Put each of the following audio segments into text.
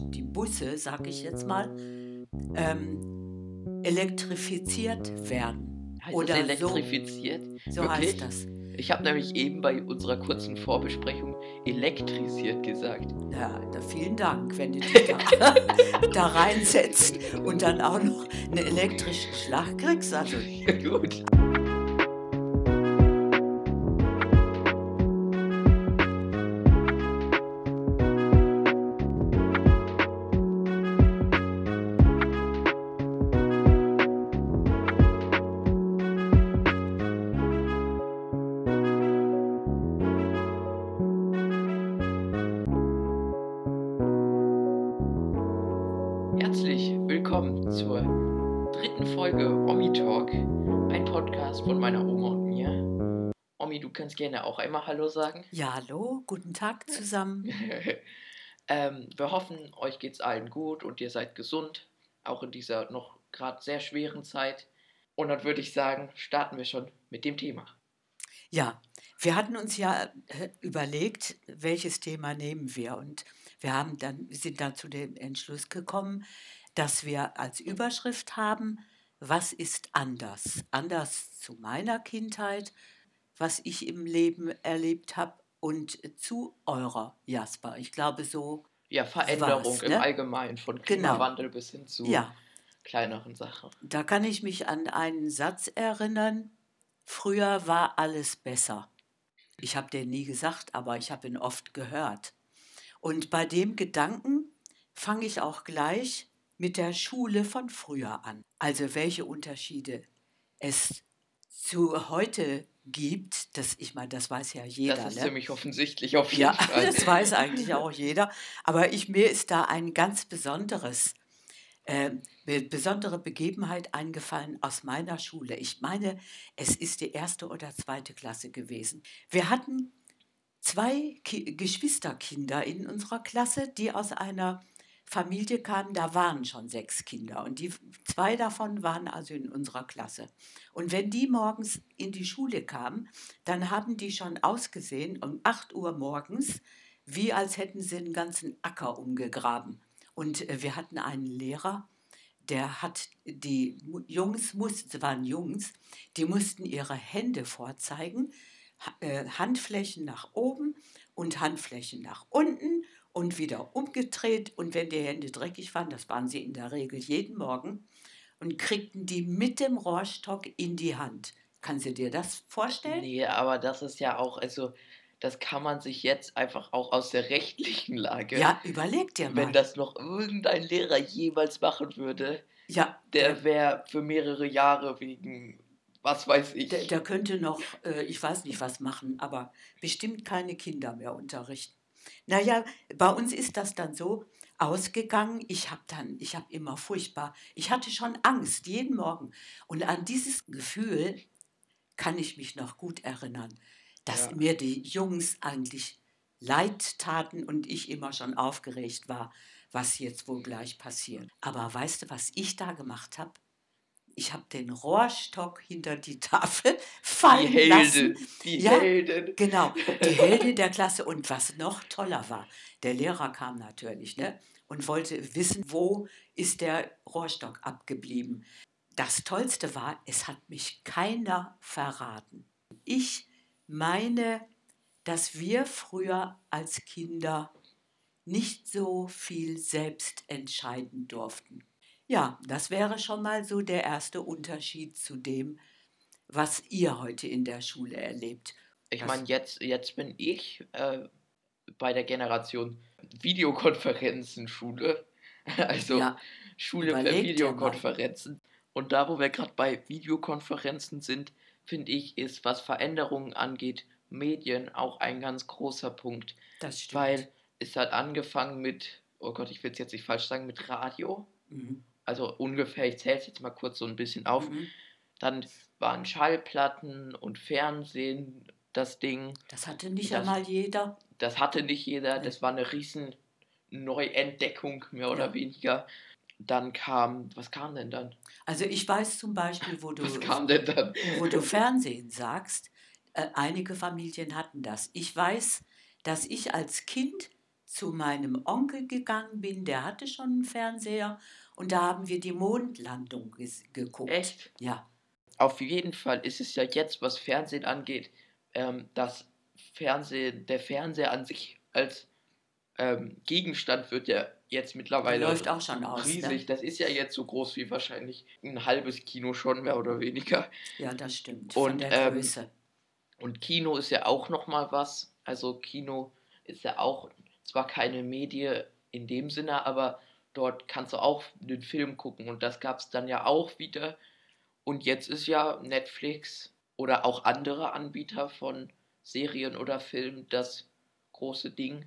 die Busse, sag ich jetzt mal, ähm, elektrifiziert werden. Heißt Oder das elektrifiziert? So, so heißt das. Ich habe nämlich eben bei unserer kurzen Vorbesprechung elektrisiert gesagt. Ja, da, vielen Dank, wenn du dich da, da reinsetzt und dann auch noch einen elektrischen Schlag kriegst. Also, Gut. Gerne auch einmal Hallo sagen. ja, hallo, guten Tag zusammen. ähm, wir hoffen, euch geht's allen gut und ihr seid gesund, auch in dieser noch gerade sehr schweren Zeit. Und dann würde ich sagen, starten wir schon mit dem Thema. Ja, wir hatten uns ja äh, überlegt, welches Thema nehmen wir. Und wir haben dann, sind dann zu dem Entschluss gekommen, dass wir als Überschrift haben, was ist anders? Anders zu meiner Kindheit, was ich im Leben erlebt habe und zu eurer, Jasper. Ich glaube, so, Ja, Veränderung war's, im ne? Allgemeinen, von Genau. Klimawandel bis hin zu ja, kleineren Sachen. da kann ich mich an einen Satz erinnern. Früher war alles besser. Ich habe den nie gesagt, aber ich habe ihn oft gehört. Und bei dem Gedanken fange ich auch gleich mit der Schule von früher an. Also welche Unterschiede es zu heute gibt, das ich meine, das weiß ja jeder. Das ist ne? ziemlich offensichtlich auf jeden Ja, Fall. das weiß eigentlich auch jeder. Aber ich, mir ist da ein ganz besonderes, äh, be- besondere Begebenheit eingefallen aus meiner Schule. Ich meine, es ist die erste oder zweite Klasse gewesen. Wir hatten zwei Ki Geschwisterkinder in unserer Klasse, die aus einer Familie kamen, da waren schon sechs Kinder und die zwei davon waren also in unserer Klasse. Und wenn die morgens in die Schule kamen, dann haben die schon ausgesehen um 8 Uhr morgens, wie als hätten sie einen ganzen Acker umgegraben. Und äh, wir hatten einen Lehrer, der hat die Jungs, mussten, waren Jungs, die mussten ihre Hände vorzeigen, äh, Handflächen nach oben und Handflächen nach unten und wieder umgedreht. Und wenn die Hände dreckig waren, das waren sie in der Regel jeden Morgen, und kriegten die mit dem Rohrstock in die Hand. Kannst du dir das vorstellen? Nee, aber das ist ja auch, also, das kann man sich jetzt einfach auch aus der rechtlichen Lage, Ja, überleg dir mal. wenn das noch irgendein Lehrer jemals machen würde, ja, der wäre für mehrere Jahre wegen, was weiß ich. Der, der könnte noch, äh, ich weiß nicht was machen, aber bestimmt keine Kinder mehr unterrichten. Naja, bei uns ist das dann so ausgegangen. Ich habe dann, ich habe immer furchtbar, ich hatte schon Angst jeden Morgen. Und an dieses Gefühl kann ich mich noch gut erinnern, dass Ja. mir die Jungs eigentlich leid taten und ich immer schon aufgeregt war, was jetzt wohl gleich passiert. Aber weißt du, was ich da gemacht habe? Ich habe den Rohrstock hinter die Tafel die fallen lassen. Die Ja. Heldin. Genau, die Heldin der Klasse. Und was noch toller war, der Lehrer kam natürlich ne, und wollte wissen, wo ist der Rohrstock abgeblieben. Das Tollste war, es hat mich keiner verraten. Ich meine, dass wir früher als Kinder nicht so viel selbst entscheiden durften. Ja, das wäre schon mal so der erste Unterschied zu dem, was ihr heute in der Schule erlebt. Ich meine, jetzt, jetzt bin ich äh, bei der Generation Videokonferenzen-Schule. Also Ja, Schule per. Videokonferenzen. Und da, wo wir gerade bei Videokonferenzen sind, finde ich, ist, was Veränderungen angeht, Medien auch ein ganz großer Punkt. das stimmt. Weil es hat angefangen mit, oh Gott, ich will es jetzt nicht falsch sagen, mit Radio. Mhm. Also ungefähr, ich zähle es jetzt mal kurz so ein bisschen auf. Mhm. Dann waren Schallplatten und Fernsehen das Ding. Das hatte nicht Das- einmal jeder. Das hatte nicht jeder, das war eine riesen Neuentdeckung, mehr oder Ja. weniger. Dann kam, was kam denn dann? Also ich weiß zum Beispiel, wo du, Was kam denn dann? wo du Fernsehen sagst, äh, einige Familien hatten das. Ich weiß, dass ich als Kind zu meinem Onkel gegangen bin, der hatte schon einen Fernseher und da haben wir die Mondlandung geguckt. Echt? Ja. Auf jeden Fall ist es ja jetzt, was Fernsehen angeht, ähm, das Fernsehen, der Fernseher an sich als ähm, Gegenstand wird ja jetzt mittlerweile läuft auch schon aus. riesig. Ne? Das ist ja jetzt so groß wie wahrscheinlich ein halbes Kino schon mehr oder weniger. Ja, das stimmt. Und, von der ähm, Größe. Und Kino ist ja auch noch mal was. Also Kino ist ja auch zwar keine Medie in dem Sinne, aber dort kannst du auch den Film gucken und das gab es dann ja auch wieder. Und jetzt ist ja Netflix oder auch andere Anbieter von Serien oder Filmen das große Ding.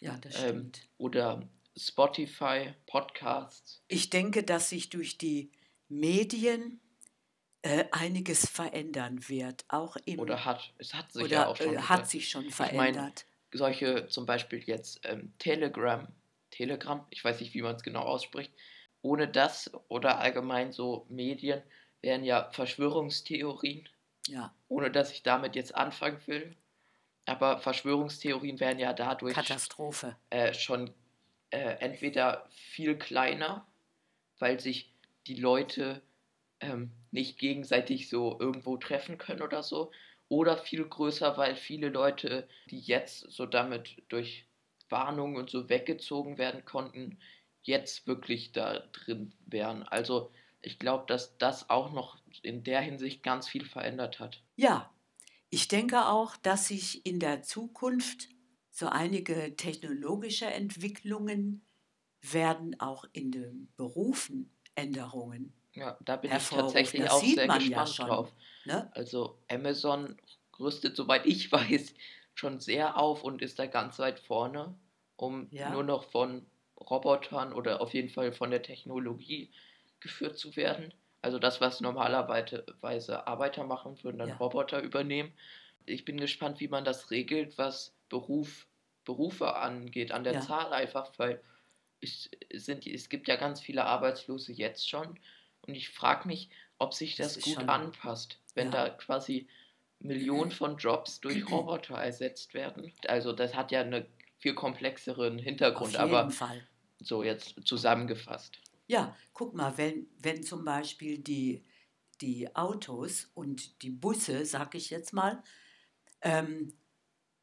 Ja, das Ähm, stimmt. oder Spotify, Podcasts. Ich denke, dass sich durch die Medien äh, einiges verändern wird. Auch im Oder hat, es hat sich oder, ja auch schon. äh, hat sich schon mein, verändert. Solche zum Beispiel jetzt ähm, Telegram, Telegram, ich weiß nicht, wie man es genau ausspricht, ohne das oder allgemein so Medien wären ja Verschwörungstheorien, ja, ohne dass ich damit jetzt anfangen will. Aber Verschwörungstheorien wären ja dadurch Katastrophe. äh, schon äh, entweder viel kleiner, weil sich die Leute ähm, nicht gegenseitig so irgendwo treffen können oder so, oder viel größer, weil viele Leute, die jetzt so damit durch Warnungen und so weggezogen werden konnten, jetzt wirklich da drin wären. Also ich glaube, dass das auch noch in der Hinsicht ganz viel verändert hat. Ja, ich denke auch, dass sich in der Zukunft so einige technologische Entwicklungen werden auch in den Berufen Änderungen. Ja, da bin ich tatsächlich auch sehr ja gespannt schon. drauf. Ne? Also Amazon rüstet, soweit ich weiß, schon sehr auf und ist da ganz weit vorne, um Ja. nur noch von Robotern oder auf jeden Fall von der Technologie geführt zu werden. Also das, was normalerweise Arbeiter machen, würden dann Ja. Roboter übernehmen. Ich bin gespannt, wie man das regelt, was Beruf, Berufe angeht, an der Ja. Zahl einfach, weil es sind, es gibt ja ganz viele Arbeitslose jetzt schon und ich frage mich, ob sich Das das, gut schon- anpasst, wenn Ja. da quasi Millionen von Jobs durch Roboter ersetzt werden. Also das hat ja einen viel komplexeren Auf Hintergrund, jeden aber Fall. so jetzt zusammengefasst. Ja, guck mal, wenn, wenn zum Beispiel die, die Autos und die Busse, sag ich jetzt mal, ähm,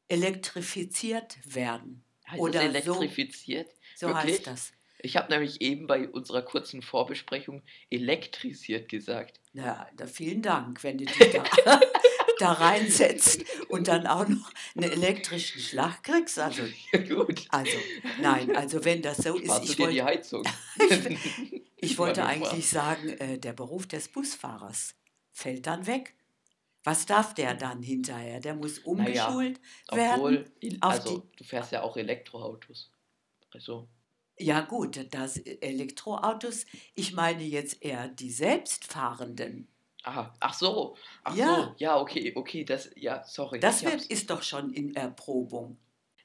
elektrifiziert werden. Heißt Oder das so- elektrifiziert? So Wirklich? heißt das. Ich habe nämlich eben bei unserer kurzen Vorbesprechung elektrisiert gesagt. Ja, da, vielen Dank, wenn du dich da, da reinsetzt und dann auch noch einen elektrischen Schlag kriegst. Also, Gut. also nein, also wenn das so ist, Sparst du ich dir die wollte, Heizung? ich wollte Mal eigentlich sagen, äh, der Beruf des Busfahrers fällt dann weg. Was darf der dann hinterher? Der muss umgeschult werden. Obwohl, also du fährst ja auch Elektroautos. Also, Ja gut, das Elektroautos, ich meine jetzt eher die selbstfahrenden. ah, ach so, ach Ja. so, ja, okay, okay, das, ja, sorry. Das wird, ist doch schon in Erprobung.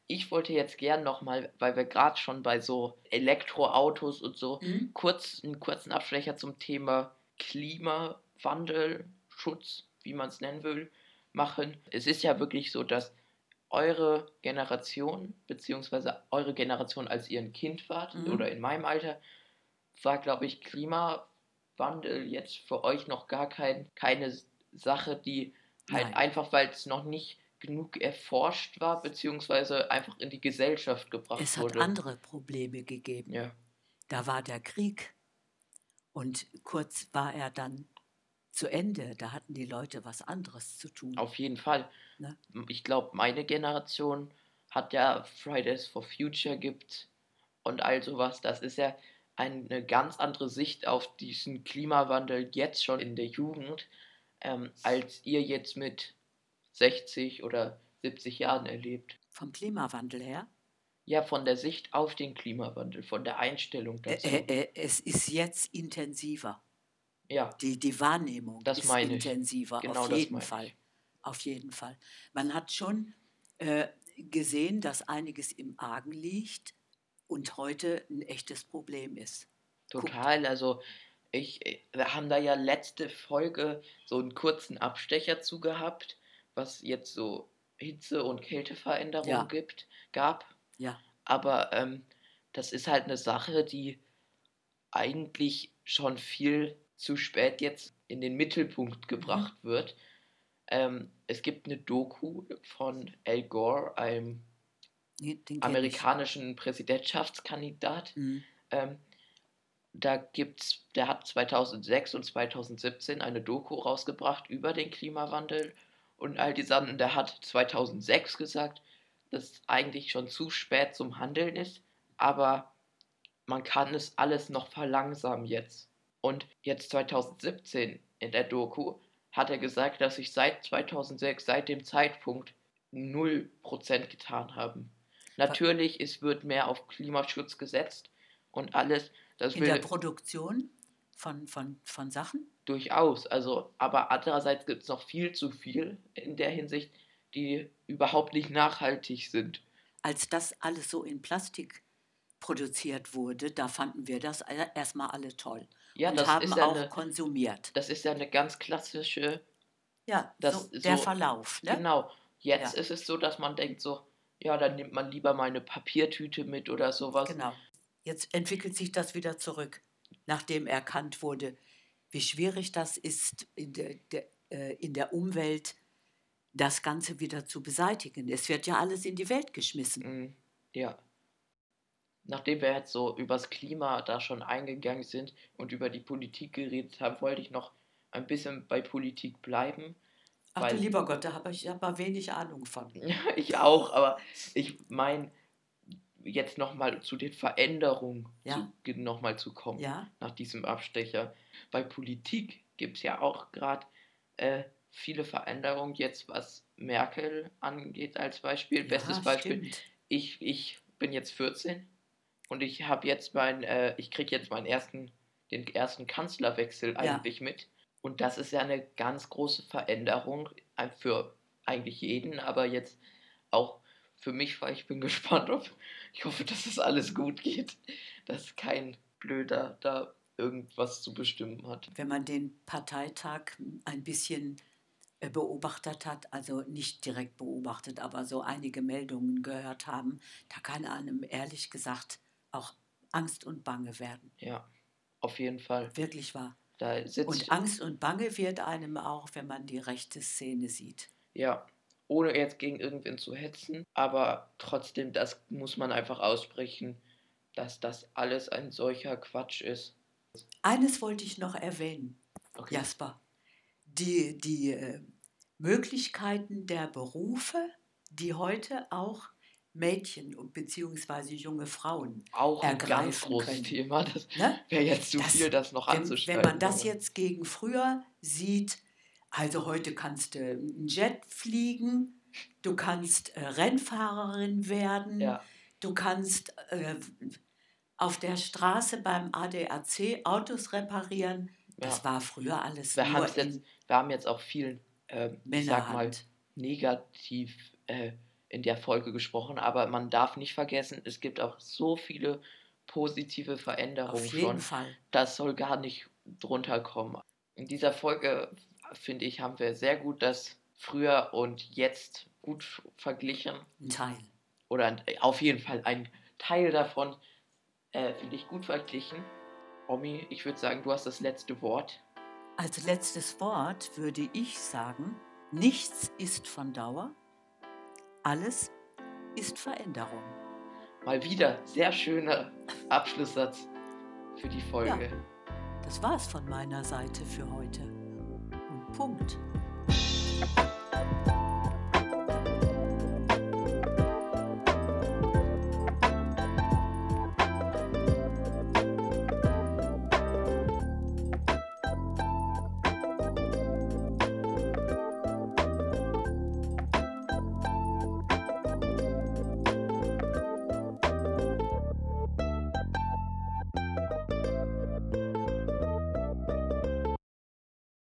Ich wollte jetzt gern nochmal, weil wir gerade schon bei so Elektroautos und so, Hm? kurz, einen kurzen Abstecher zum Thema Klimawandel, Schutz, wie man es nennen will, machen. Es ist ja wirklich so, dass eure Generation, beziehungsweise eure Generation, als ihr ein Kind wart, Mhm. oder in meinem Alter, war, glaube ich, Klimawandel jetzt für euch noch gar kein, keine Sache, die halt Nein. einfach, weil es noch nicht genug erforscht war, beziehungsweise einfach in die Gesellschaft gebracht Es hat wurde. andere Probleme gegeben. Ja, Da war der Krieg und kurz war er dann zu Ende. Da hatten die Leute was anderes zu tun. auf jeden Fall. Ne? Ich glaube, meine Generation hat ja Fridays for Future gibt und all sowas. Das ist ja eine ganz andere Sicht auf diesen Klimawandel jetzt schon in der Jugend, ähm, als ihr jetzt mit 60 oder 70 Jahren erlebt. Vom Klimawandel her. Ja, von der Sicht auf den Klimawandel, von der Einstellung dazu. äh, äh, es ist jetzt intensiver. Ja, Die, die Wahrnehmung Das ist intensiver, Genau auf jeden. Fall. Auf jeden Fall. Man hat schon äh, gesehen, dass einiges im Argen liegt und heute ein echtes Problem ist. Total, also ich, äh, wir haben da ja letzte Folge so einen kurzen Abstecher zu gehabt, was jetzt so Hitze- und Kälteveränderungen Ja. gibt, gab. Ja. aber ähm, das ist halt eine Sache, die eigentlich schon viel zu spät jetzt in den Mittelpunkt gebracht mhm. wird. Ähm, es gibt eine Doku von Al Gore, einem amerikanischen ich. Präsidentschaftskandidat. Mhm. Ähm, da gibt's, der hat 2006 und 2017 eine Doku rausgebracht über den Klimawandel und all die Sachen. Und der hat 2006 gesagt, dass es eigentlich schon zu spät zum Handeln ist, aber man kann es alles noch verlangsamen jetzt. Und jetzt 2017 in der Doku hat er gesagt, dass sich seit 2006, seit dem Zeitpunkt, 0% getan haben. Natürlich, es wird mehr auf Klimaschutz gesetzt und alles. Das in der Produktion von, von, von Sachen? Durchaus. Also, aber andererseits gibt es noch viel zu viel in der Hinsicht, die überhaupt nicht nachhaltig sind. Als das alles so in Plastik produziert wurde, da fanden wir das erstmal alle toll. Ja, und haben auch eine, konsumiert. Das ist ja eine ganz klassische. Ja, das, so der so, Verlauf. Ne? Genau. Jetzt ja. ist es so, dass man denkt so, ja, dann nimmt man lieber mal eine Papiertüte mit oder sowas. Genau. Jetzt entwickelt sich das wieder zurück, nachdem erkannt wurde, wie schwierig das ist, in der, der äh, in der Umwelt das Ganze wieder zu beseitigen. Es wird ja alles in die Welt geschmissen. Mhm. Ja. Nachdem wir jetzt so übers Klima da schon eingegangen sind und über die Politik geredet haben, wollte ich noch ein bisschen bei Politik bleiben. Ach du lieber Gott, da habe ich aber wenig Ahnung von. ich auch, aber ich meine, jetzt nochmal zu den Veränderungen ja. nochmal zu kommen, ja. nach diesem Abstecher. Bei Politik gibt es ja auch gerade äh, viele Veränderungen, jetzt was Merkel angeht als Beispiel. Ja, Bestes Beispiel, ich, ich bin jetzt 14 und ich habe jetzt mein, äh, ich kriege jetzt meinen ersten, den ersten Kanzlerwechsel eigentlich mit. Und das ist ja eine ganz große Veränderung für eigentlich jeden, aber jetzt auch für mich, weil ich bin gespannt, ob ich hoffe, dass es alles gut geht, dass kein Blöder da irgendwas zu bestimmen hat. Wenn man den Parteitag ein bisschen äh, beobachtet hat, also nicht direkt beobachtet, aber so einige Meldungen gehört haben, da kann einem ehrlich gesagt auch Angst und Bange werden. Ja, auf jeden Fall. Wirklich wahr und Angst und Bange wird einem auch, wenn man die rechte Szene sieht. Ja, ohne jetzt gegen irgendwen zu hetzen, aber trotzdem, das muss man einfach aussprechen, dass das alles ein solcher Quatsch ist. Eines wollte ich noch erwähnen, okay. Jasper. Die, die äh, Möglichkeiten der Berufe, die heute auch Mädchen und beziehungsweise junge Frauen Auch ein ganz großes können. Thema. Das ne? wäre jetzt zu das, viel, das noch wenn, anzustellen. Wenn man das jetzt gegen früher sieht, also heute kannst du einen Jet fliegen, du kannst äh, Rennfahrerin werden, ja. du kannst äh, auf der Straße beim ADAC Autos reparieren. Das ja. war früher alles wir nur jetzt, Wir haben jetzt auch viel, äh, ich sag mal, negativ äh, in der Folge gesprochen, aber man darf nicht vergessen, es gibt auch so viele positive Veränderungen Auf jeden schon. Fall. Das soll gar nicht drunter kommen. In dieser Folge, finde ich, haben wir sehr gut das früher und jetzt gut verglichen. Ein Teil. Oder auf jeden Fall ein Teil davon, äh, finde ich, gut verglichen. Omi, ich würde sagen, du hast das letzte Wort. Als letztes Wort würde ich sagen, nichts ist von Dauer. Alles ist Veränderung. Mal wieder sehr schöner Abschlusssatz für die Folge. Ja, das war's von meiner Seite für heute. Und Punkt.